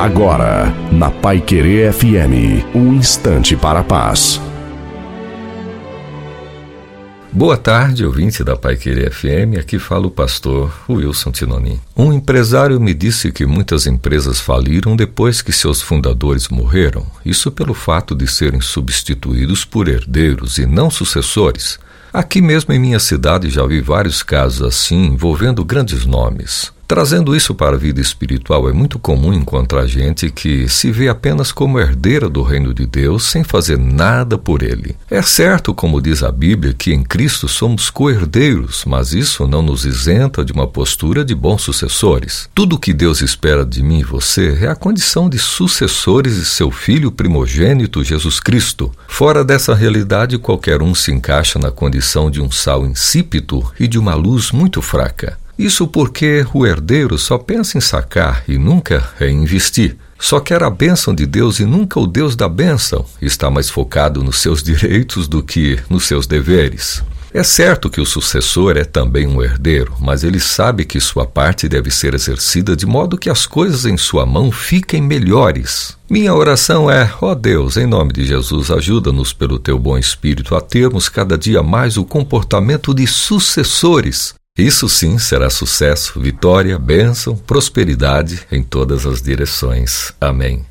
Agora, na Pai Querer FM, um instante para a paz. Boa tarde, ouvinte da Pai Querer FM. Aqui fala o pastor Wilson Tinonim. Um empresário me disse que muitas empresas faliram depois que seus fundadores morreram. Isso pelo fato de serem substituídos por herdeiros e não sucessores. Aqui mesmo em minha cidade já vi vários casos assim envolvendo grandes nomes. Trazendo isso para a vida espiritual, é muito comum encontrar gente que se vê apenas como herdeira do reino de Deus sem fazer nada por ele. É certo, como diz a Bíblia, que em Cristo somos co-herdeiros, mas isso não nos isenta de uma postura de bons sucessores. Tudo o que Deus espera de mim e você é a condição de sucessores de seu Filho primogênito Jesus Cristo. Fora dessa realidade, qualquer um se encaixa na condição de um sal insípido e de uma luz muito fraca. Isso porque o herdeiro só pensa em sacar e nunca em investir. Só quer a bênção de Deus e nunca o Deus da bênção. Está mais focado nos seus direitos do que nos seus deveres. É certo que o sucessor é também um herdeiro, mas ele sabe que sua parte deve ser exercida de modo que as coisas em sua mão fiquem melhores. Minha oração é: ó oh Deus, em nome de Jesus, ajuda-nos pelo teu bom espírito a termos cada dia mais o comportamento de sucessores isso sim será sucesso, vitória, bênção, prosperidade em todas as direções. Amém.